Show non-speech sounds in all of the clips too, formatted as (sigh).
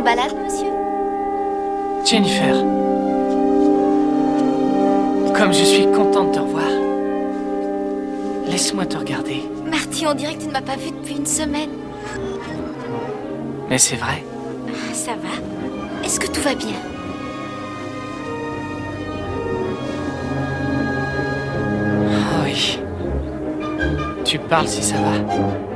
en balade, monsieur Jennifer. Comme je suis contente de te revoir. Laisse-moi te regarder. Marty, on dirait que tu ne m'as pas vu depuis une semaine. Mais c'est vrai. Ah, ça va Est-ce que tout va bien? Ah oui. Tu parles si ça va.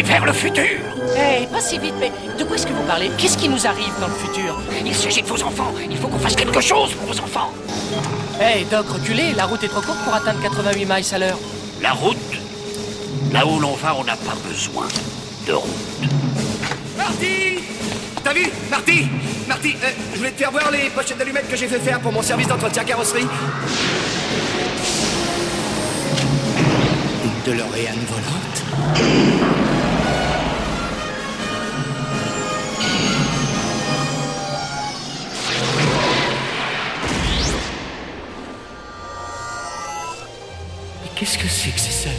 Mais vers le futur. Hey, pas si vite, mais de quoi est-ce que vous parlez? Qu'est-ce qui nous arrive dans le futur? Il s'agit de vos enfants. Il faut qu'on fasse quelque chose pour vos enfants. Hey, Doc, reculez, la route est trop courte pour atteindre 88 miles à l'heure. La route? Là où l'on va, on n'a pas besoin de route. Marty! T'as vu? Marty! Marty, euh, je voulais te faire voir les pochettes d'allumettes que j'ai fait faire pour mon service d'entretien carrosserie. Une DeLorean volante qu'est-ce que c'est que c'est ça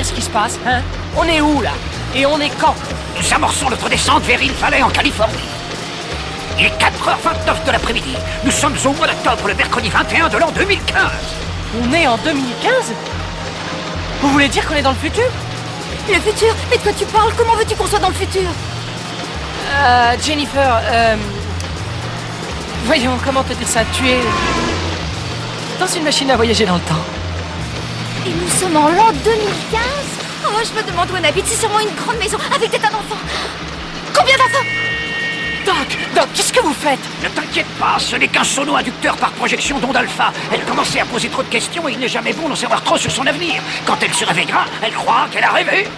dire ce qui se passe, hein? On est où là? Et on est quand? Nous amorçons notre descente vers Hill Valley en Californie. Il est 4h29 de l'après-midi. Nous sommes au mois d'octobre, le mercredi 21 de l'an 2015. On est en 2015 Vous voulez dire qu'on est dans le futur? Le futur? Mais de quoi tu parles. Comment veux-tu qu'on soit dans le futur? Euh, Jennifer, euh... Voyons, comment te dire ça? Tu es... Dans une machine à voyager dans le temps. Et nous sommes en l'an 2015 Oh, je me demande où on habite. C'est sûrement une grande maison avec des tas d'enfants. Combien d'enfants? Doc, Doc, qu'est-ce que vous faites? Ne t'inquiète pas, ce n'est qu'un sono-inducteur par projection d'onde alpha. Elle commençait à poser trop de questions et il n'est jamais bon d'en savoir trop sur son avenir. Quand elle se réveillera, elle croira qu'elle a rêvé.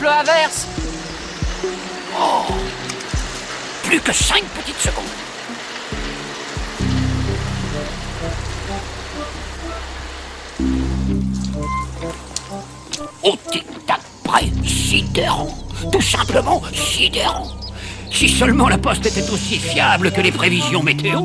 Maintenant Mais il pleut à verse Plus que 5 petites secondes. Oh, tic-tac, près, sidérant. Tout simplement sidérant. Si seulement la poste était aussi fiable que les prévisions météo.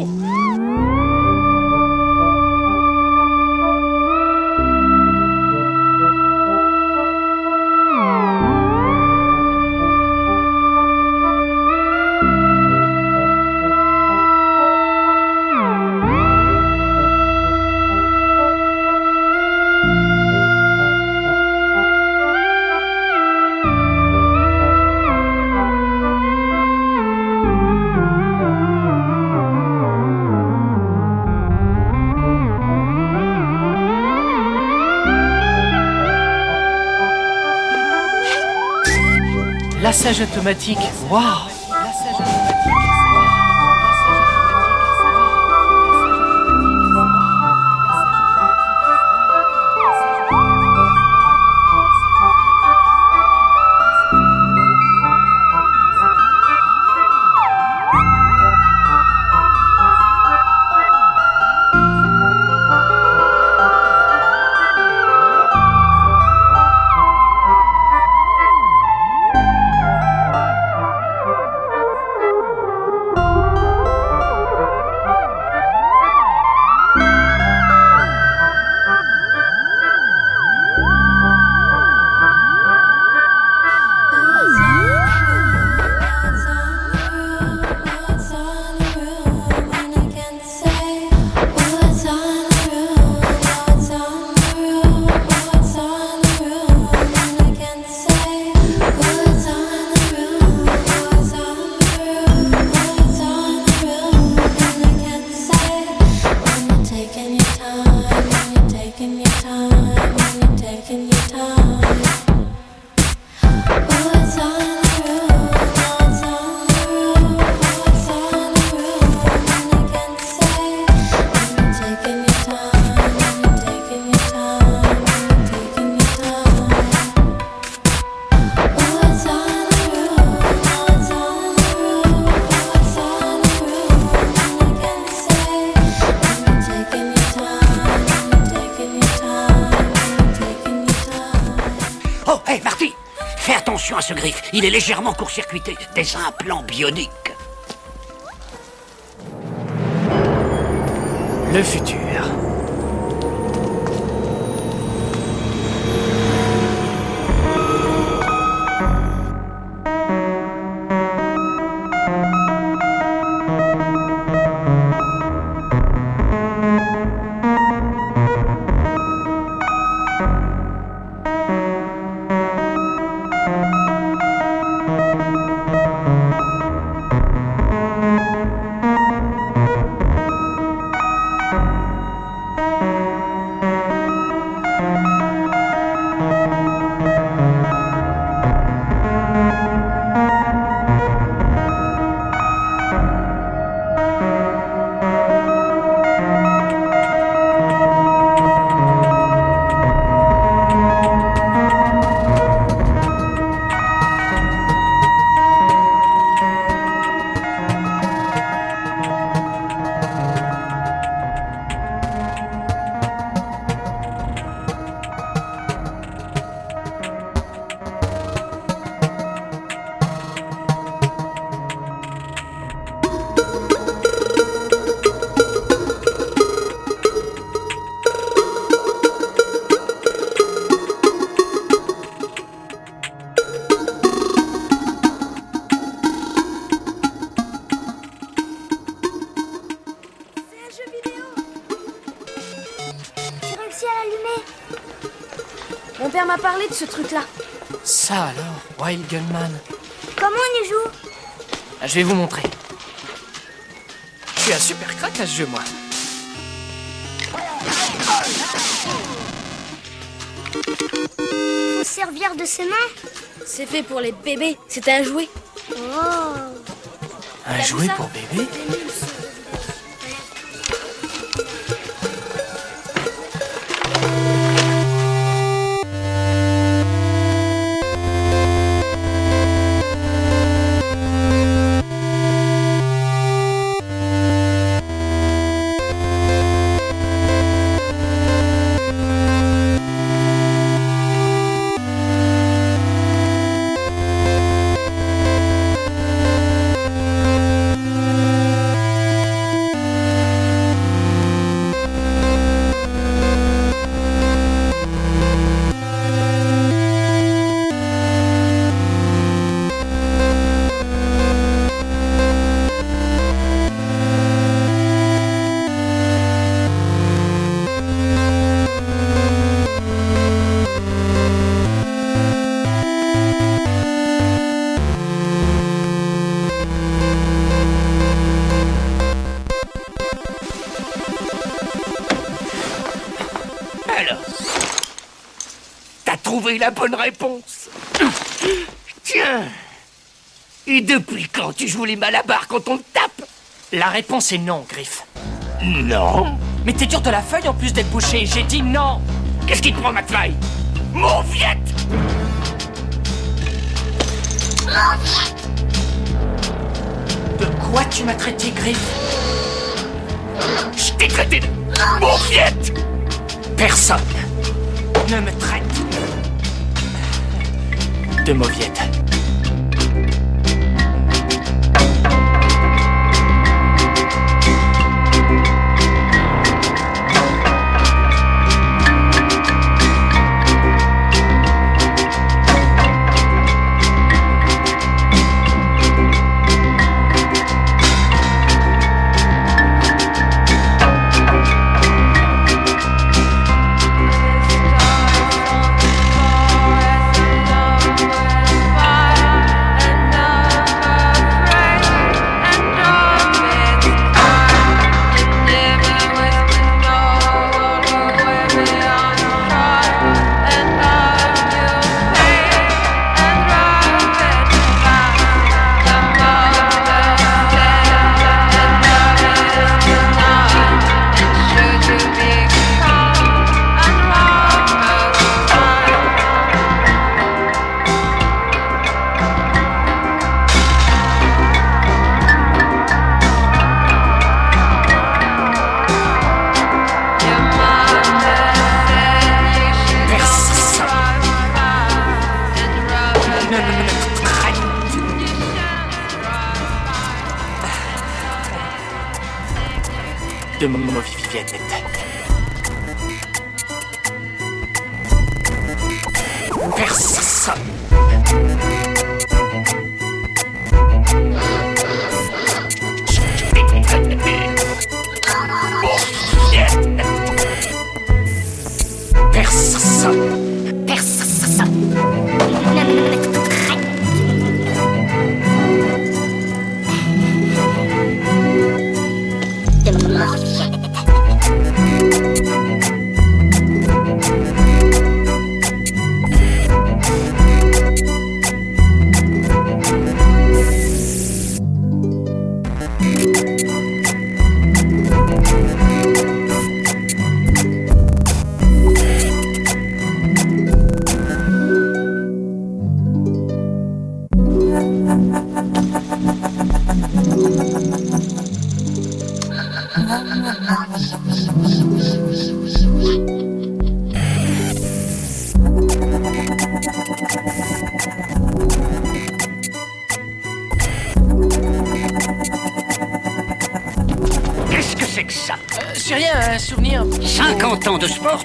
Automatique. Waouh court-circuité. Des implants bioniques. Le futur. Ce truc-là. Ça alors, Wild Gunman. Comment on y joue Ah, Je vais vous montrer. Je suis un super crack à ce jeu, moi. Faut se servir de ses mains C'est fait pour les bébés. C'est un jouet. Oh Un jouet pour bébé la bonne réponse. Tiens. Et depuis quand tu joues les malabars quand on te tape? La réponse est non, Griff. Non? Mais t'es dur de la feuille en plus d'être bouché. J'ai dit non. Qu'est-ce qui te prend, McFly Mauviette De quoi tu m'as traité, Griff? Je t'ai traité de mauviette Personne ne me traite de mauviette.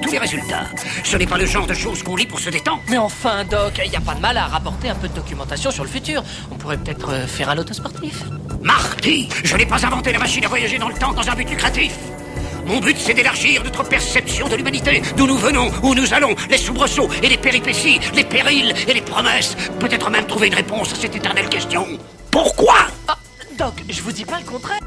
Tous les résultats. Ce n'est pas le genre de choses qu'on lit pour se détendre. Mais enfin, Doc, il n'y a pas de mal à rapporter un peu de documentation sur le futur. On pourrait peut-être euh, faire un loto sportif. Marty, je n'ai pas inventé la machine à voyager dans le temps dans un but lucratif. Mon but, c'est d'élargir notre perception de l'humanité, d'où nous venons, où nous allons, les soubresauts et les péripéties, les périls et les promesses. Peut-être même trouver une réponse à cette éternelle question. Pourquoi? Ah, Doc, je vous dis pas le contraire.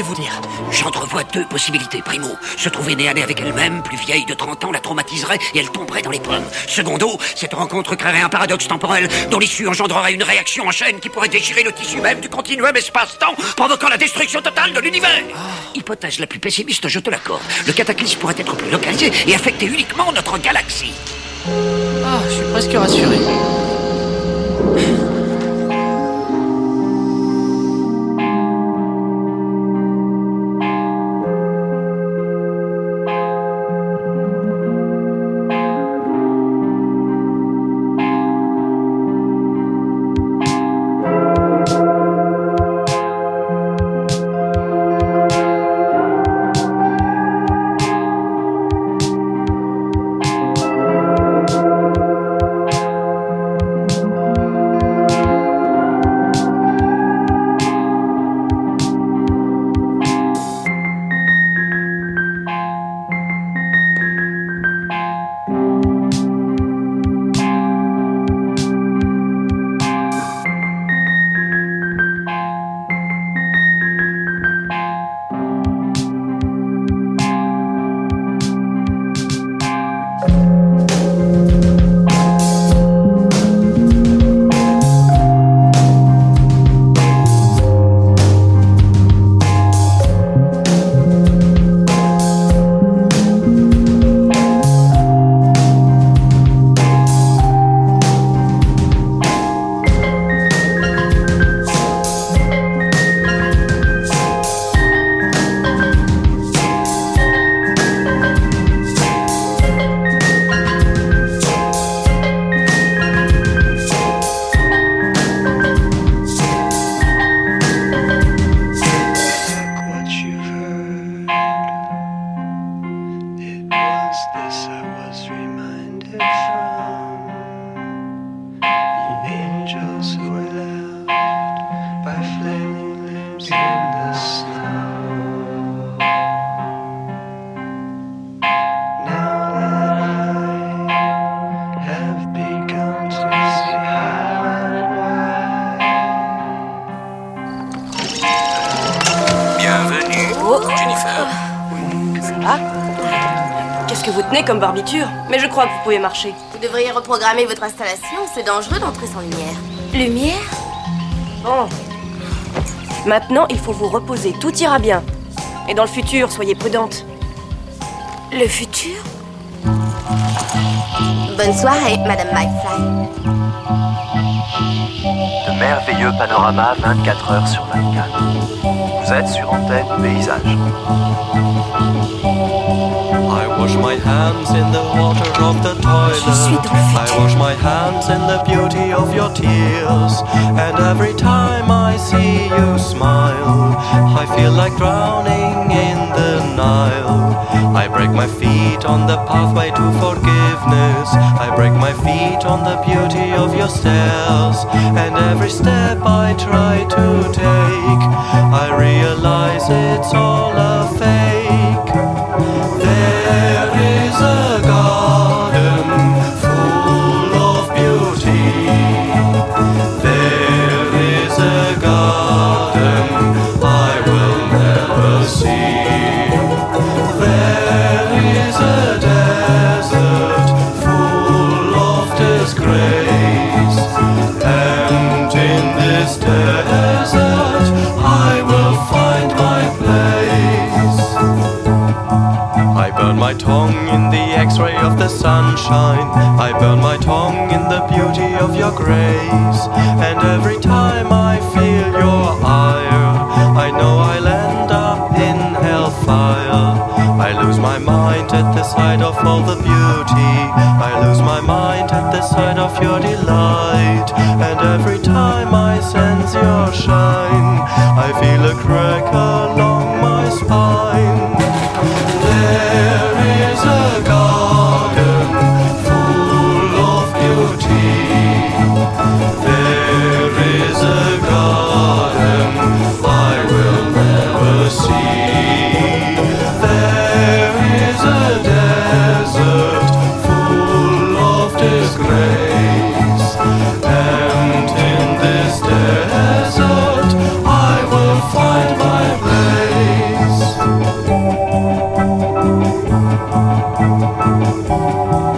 Dire J'entrevois deux possibilités. Primo, se trouver nez à nez avec elle-même, plus vieille de 30 ans, la traumatiserait et elle tomberait dans les pommes. Secondo, cette rencontre créerait un paradoxe temporel dont l'issue engendrerait une réaction en chaîne qui pourrait déchirer le tissu même du continuum espace-temps, provoquant la destruction totale de l'univers. Hypothèse la plus pessimiste, je te l'accorde. Le cataclysme pourrait être plus localisé et affecter uniquement notre galaxie. Ah, je suis presque rassuré. Comme barbiture Mais je crois que vous pouvez marcher. Vous devriez reprogrammer votre installation, c'est dangereux d'entrer sans lumière. Lumière? Bon. Maintenant, il faut vous reposer. Tout ira bien. Et dans le futur, soyez prudente. Le futur? Bonne soirée, Madame McFly. De merveilleux panoramas 24 heures sur 24. Vous êtes sur Antenne Paysage. I wash my hands in the water of the Je suis toilet. I wash my hands in the beauty of your tears. And every time I see you smile, I feel like drowning in I break my feet on the pathway to forgiveness. I break my feet on the beauty of your stairs. And every step I try to take, I realize it's all a fake. I burn my tongue in the beauty of your grace. And every time I feel your ire, I know I'll end up in hellfire. I lose my mind at the sight of all the beauty. I lose my mind at the sight of your delight. And every time I sense your shine, I feel a crack Música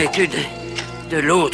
à l'étude de l'autre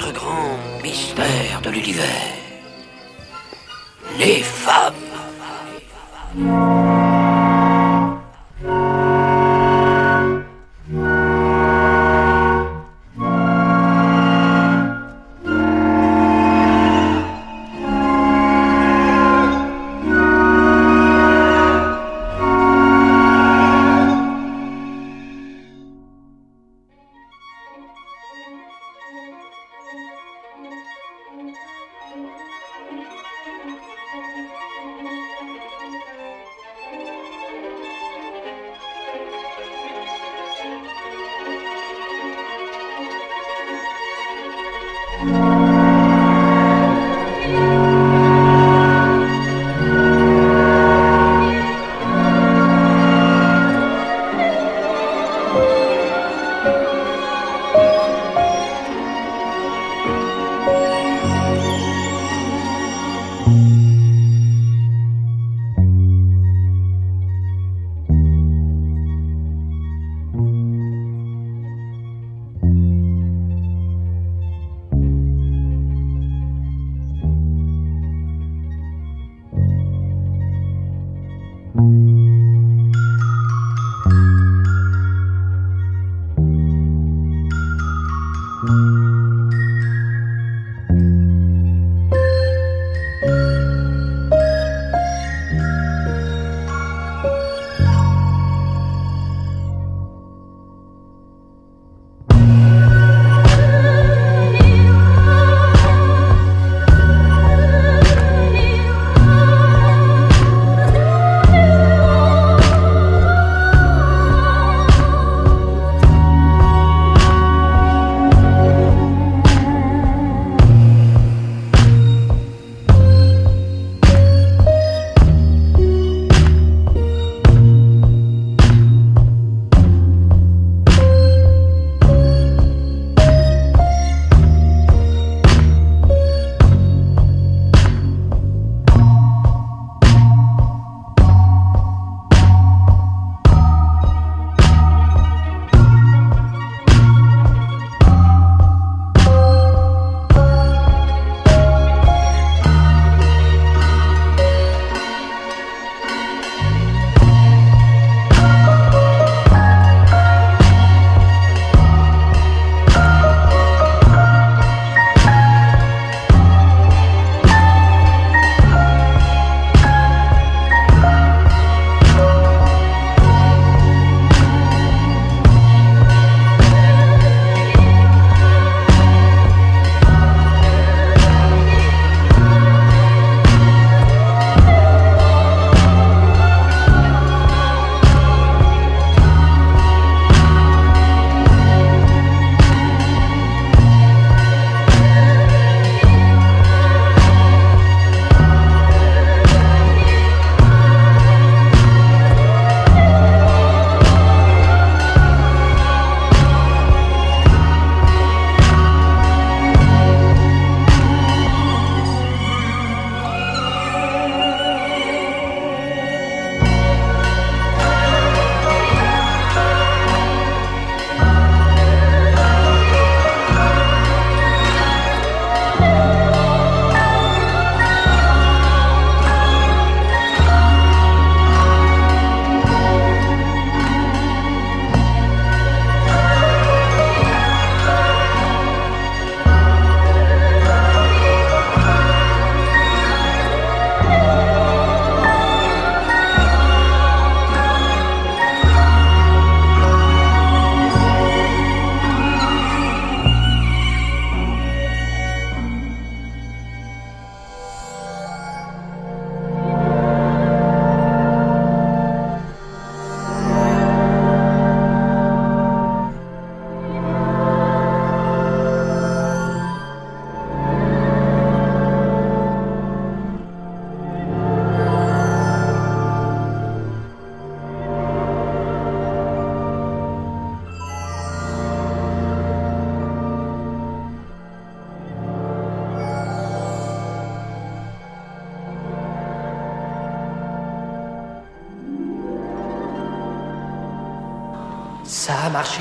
Ça a marché.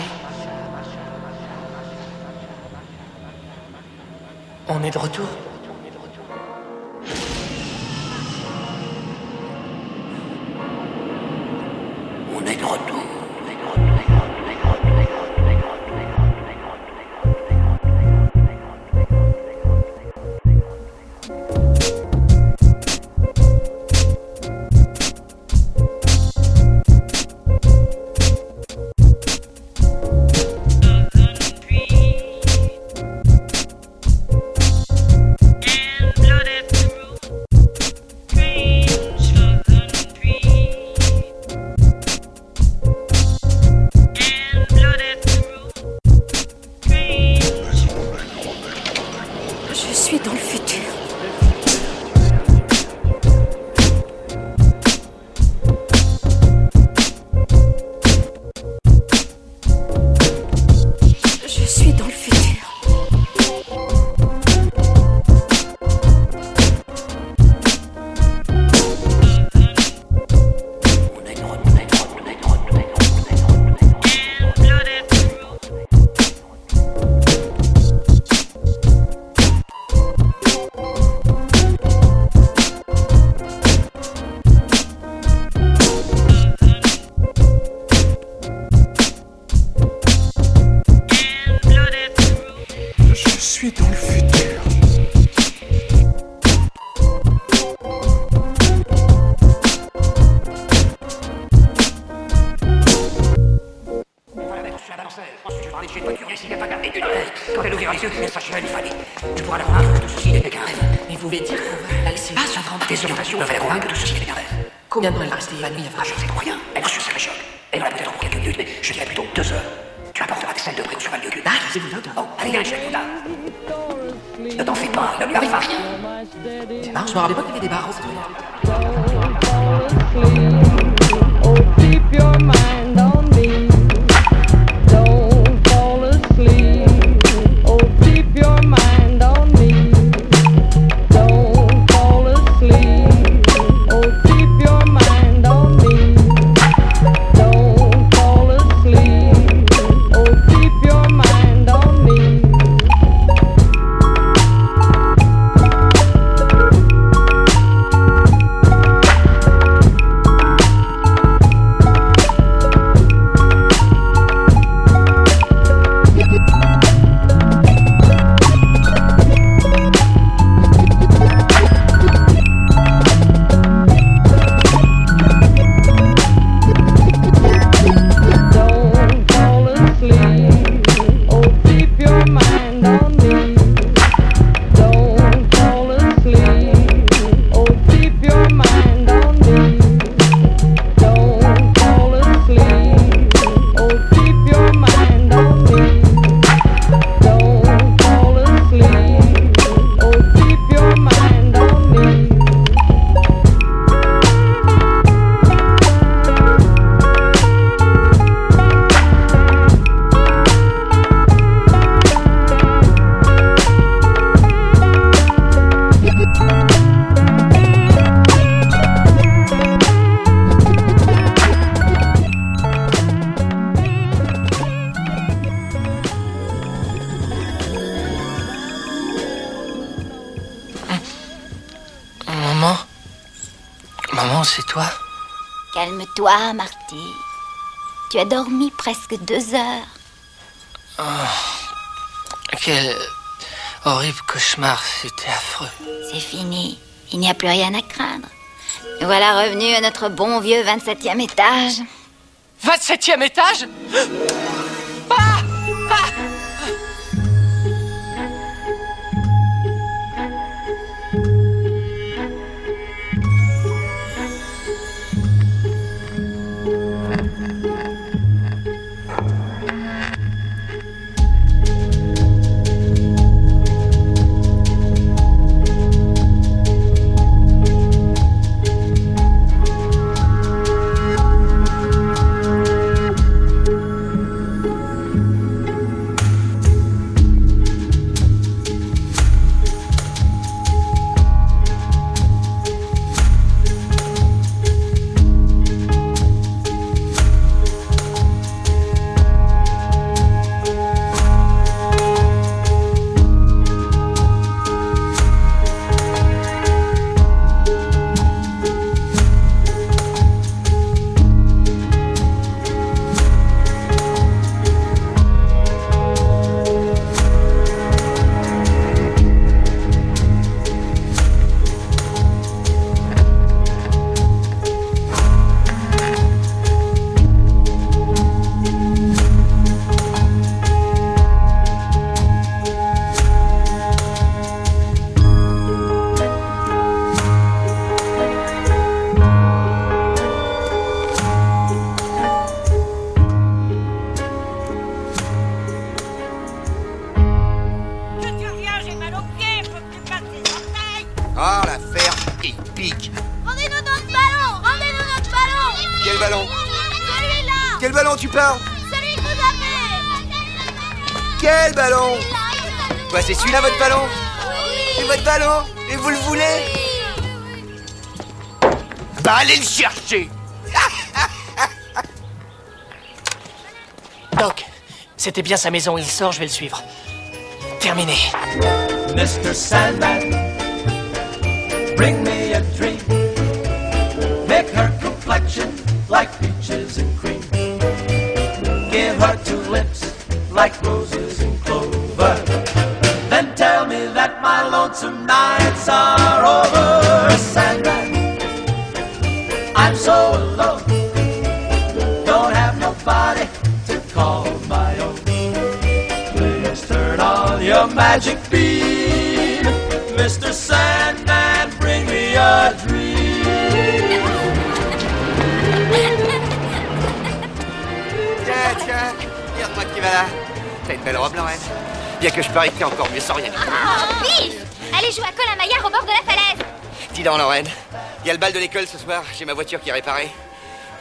On est de retour. Pas gardé une rêve. Quand elle les yeux. Tu pourras la que tout ceci qu'un. Mais vous voulez dire avant Tes orientations la que ceci qu'un. Combien de temps elle va rester évanouie Ah, je sais pour rien. Elle reçut ses choc. Calme-toi, Marty. Tu as dormi presque deux heures. Quel horrible cauchemar, c'était affreux. C'est fini. Il n'y a plus rien à craindre. Nous voilà revenus à notre bon vieux 27e étage. 27e étage? (gasps) Quel c'était bien sa maison, il sort, je vais le suivre. Terminé. Mr. Encore mieux sans rien. Oh, Allez jouer à Colin-Maillard au bord de la falaise Dis donc, Lorraine, il y a le bal de l'école ce soir. J'ai ma voiture qui est réparée.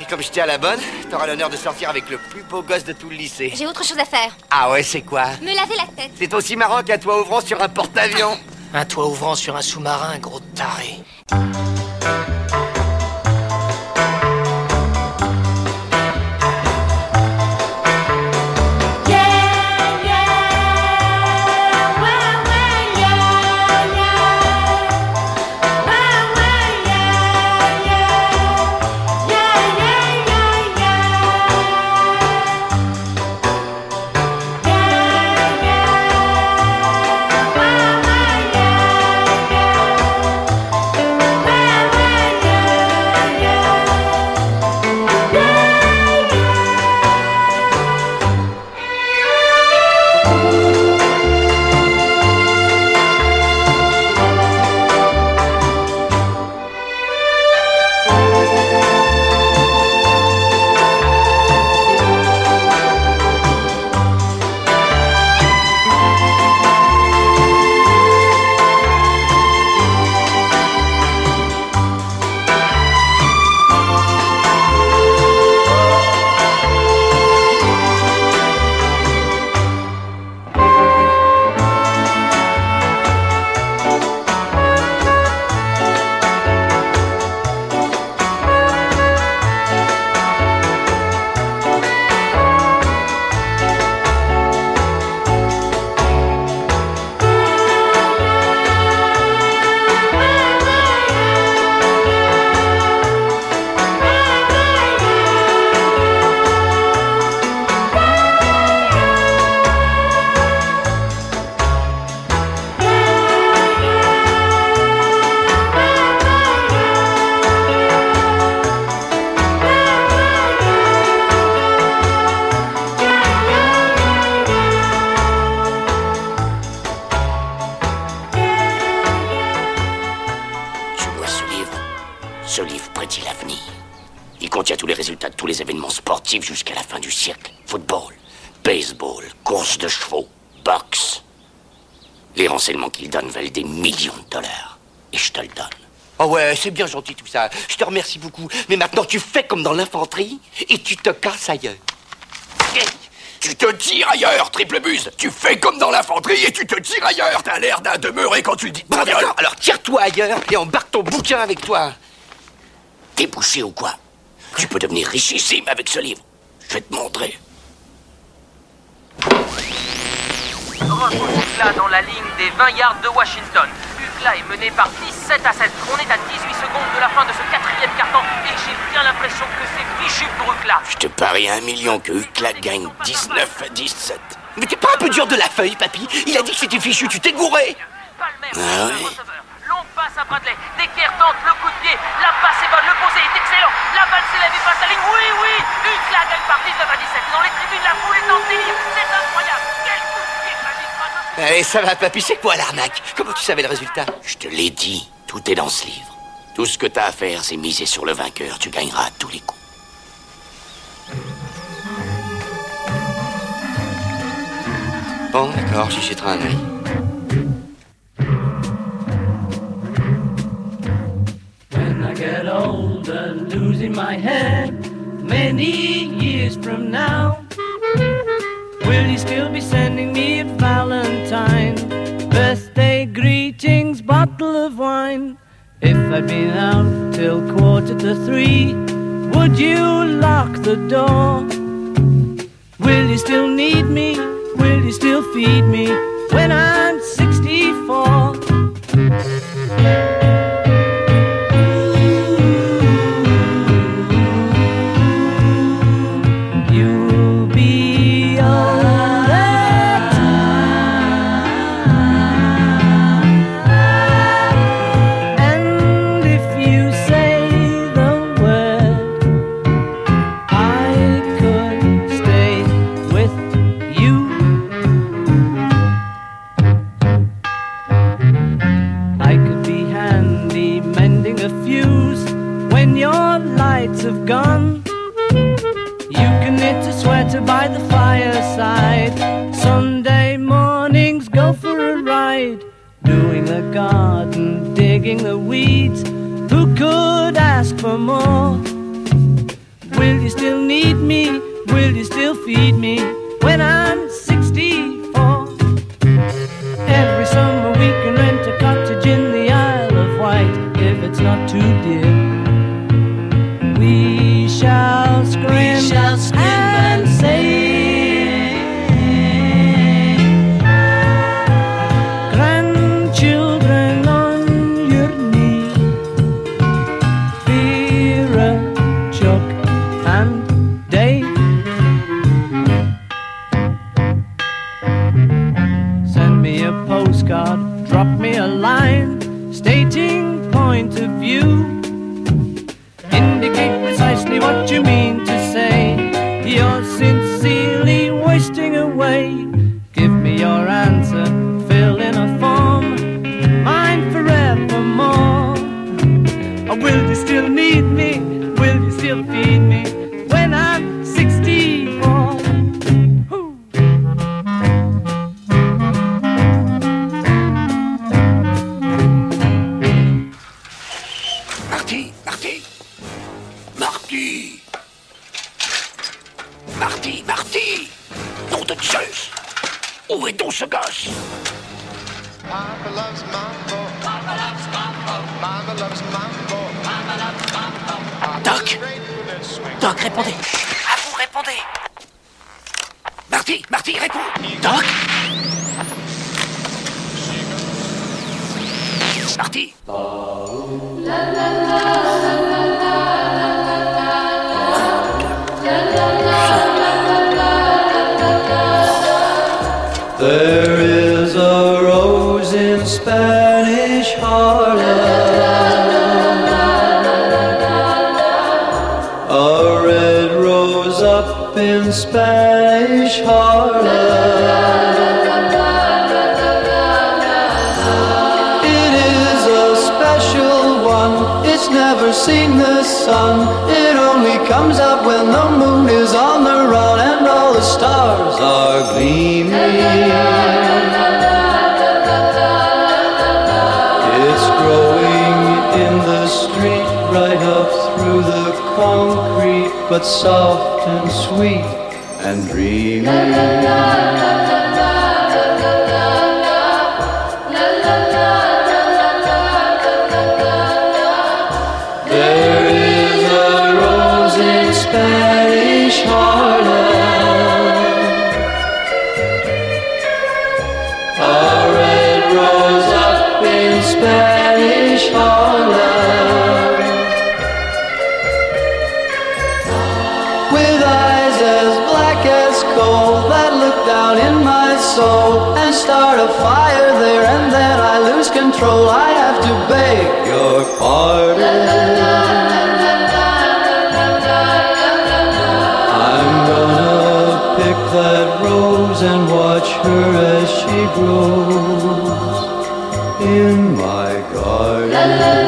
Et comme j'étais à la bonne, t'auras l'honneur de sortir avec le plus beau gosse de tout le lycée. J'ai autre chose à faire. Ah ouais, c'est quoi? Me laver la tête. C'est aussi marrant qu'un toit ouvrant sur un porte-avions. Un toit ouvrant sur un sous-marin, gros taré. Jusqu'à la fin du siècle. Football, baseball, course de chevaux, boxe. Les renseignements qu'il donne valent des millions de dollars. Et je te le donne. Oh ouais, c'est bien gentil tout ça. Je te remercie beaucoup. Mais maintenant, tu fais comme dans l'infanterie et tu te casses ailleurs. Tu te tires ailleurs, triple buse Tu fais comme dans l'infanterie et tu te tires ailleurs T'as l'air d'un demeuré quand tu le dis Bon, d'accord. Alors tire-toi ailleurs et embarque ton bouquin avec toi. T'es bouché ou quoi? Tu peux devenir richissime avec ce livre. Je vais te montrer. Repose Ucla dans la ligne des 20 yards de Washington. Ucla est mené par 17 à 7. On est à 18 secondes de la fin de ce quatrième carton et j'ai bien l'impression que c'est fichu pour Ucla. Je te parie un million que Hucla gagne 19 à 17. Mais t'es pas un peu dur de la feuille, papy? Il a dit que c'était fichu, tu t'es gouré Ah oui. Longue passe à Bradley. Decker tente le coup de pied. La passe est bonne. Le posé est excellent. La balle s'élève et passe la ligne. Oui, oui. Ucla gagne par 19 à 17. Dans les tribunes, la foule est en délire. C'est incroyable. Quel coup de pied de Allez, ça va, papy, c'est quoi l'arnaque? Comment tu savais le résultat? Je te l'ai dit, tout est dans ce livre. Tout ce que t'as à faire, c'est miser sur le vainqueur. Tu gagneras à tous les coups. Bon, d'accord, j'y jetterai un œil. my head many years from now? Will you still be sending me a Valentine? Birthday greetings, bottle of wine. If I'd been out till quarter to three, would you lock the door? Will you still need me? Will you still feed me when I'm the weeds. Who could ask for more? Will you still need me? Will you still feed me when I'm concrete, but soft and sweet and dreamy. soul and start a fire there, and then I lose control. I have to beg your pardon. I'm gonna pick that rose and watch her as she grows in my garden.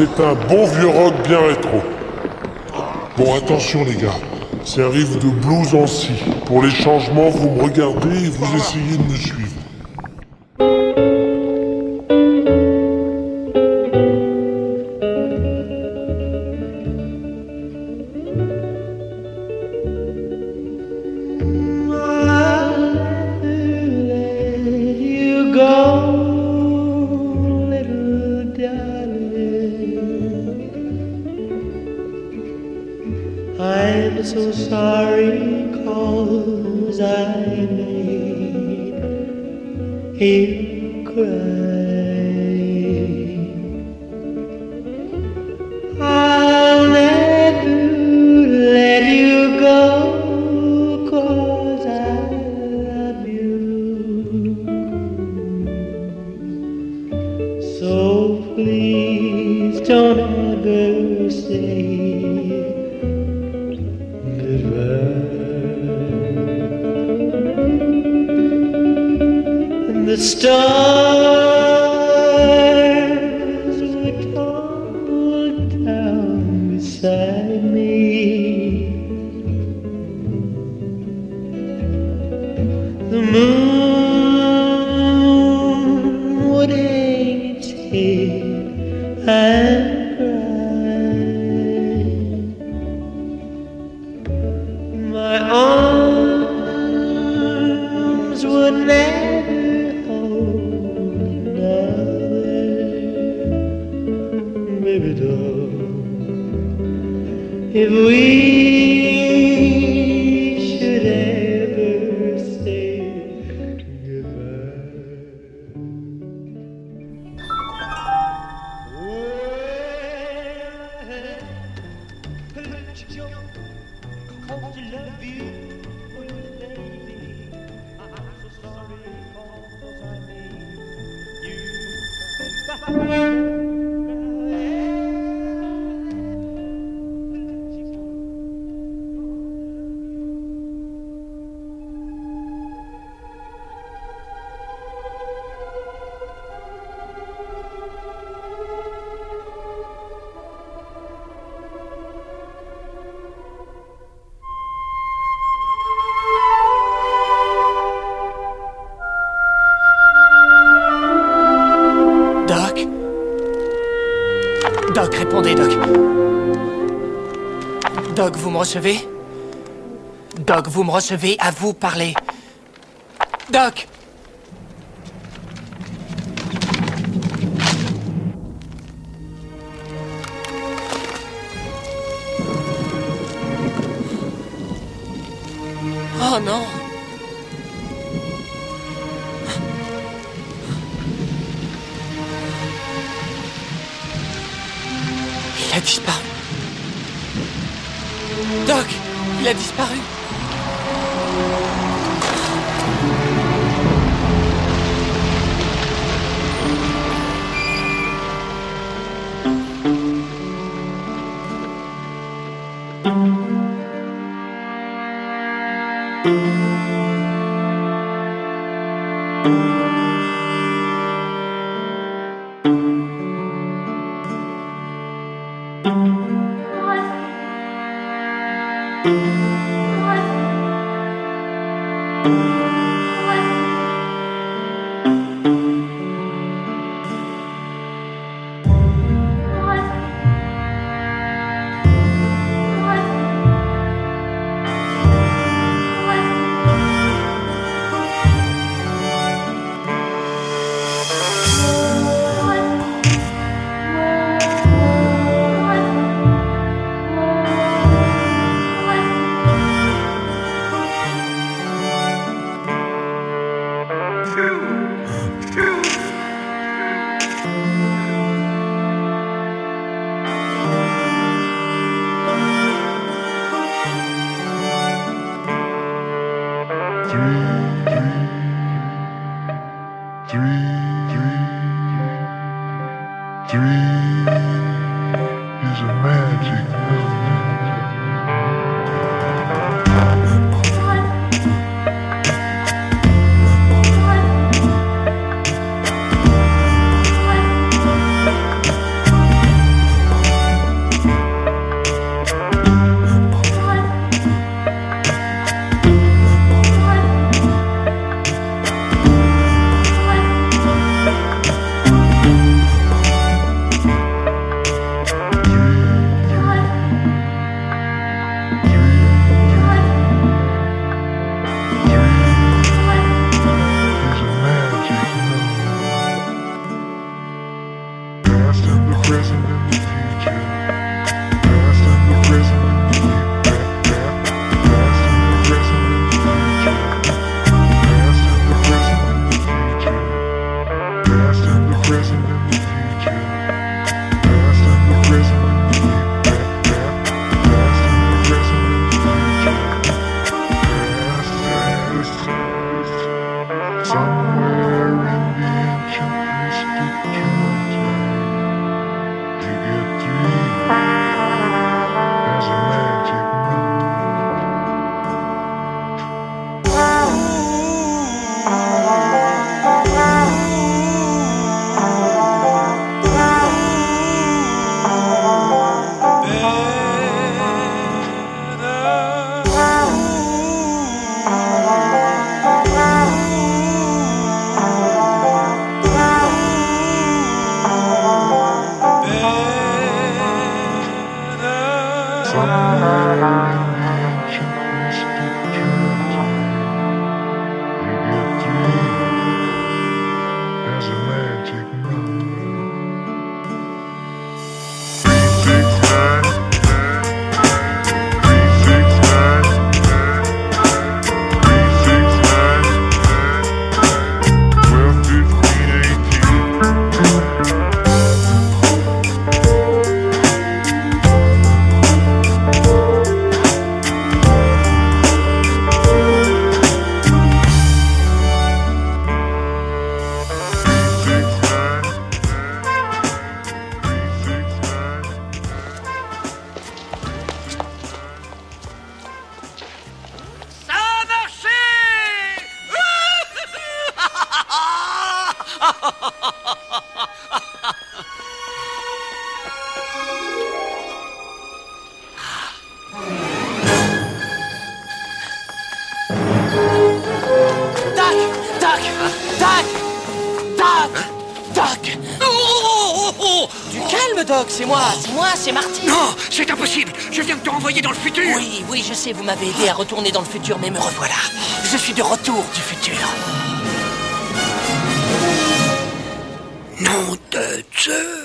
C'est un bon vieux rock bien rétro. Bon, attention les gars, c'est un riff de blues en si. Pour les changements, vous me regardez et vous essayez de me suivre. Please don't ever say goodbye. And the stars Doc, vous me recevez? Doc, vous me recevez À vous parler. Doc Oh non Il a disparu. Il a disparu. three, three, three, three. Je sais, vous m'avez aidé à retourner dans le futur, mais me revoilà. Je suis de retour du futur. Nom de Dieu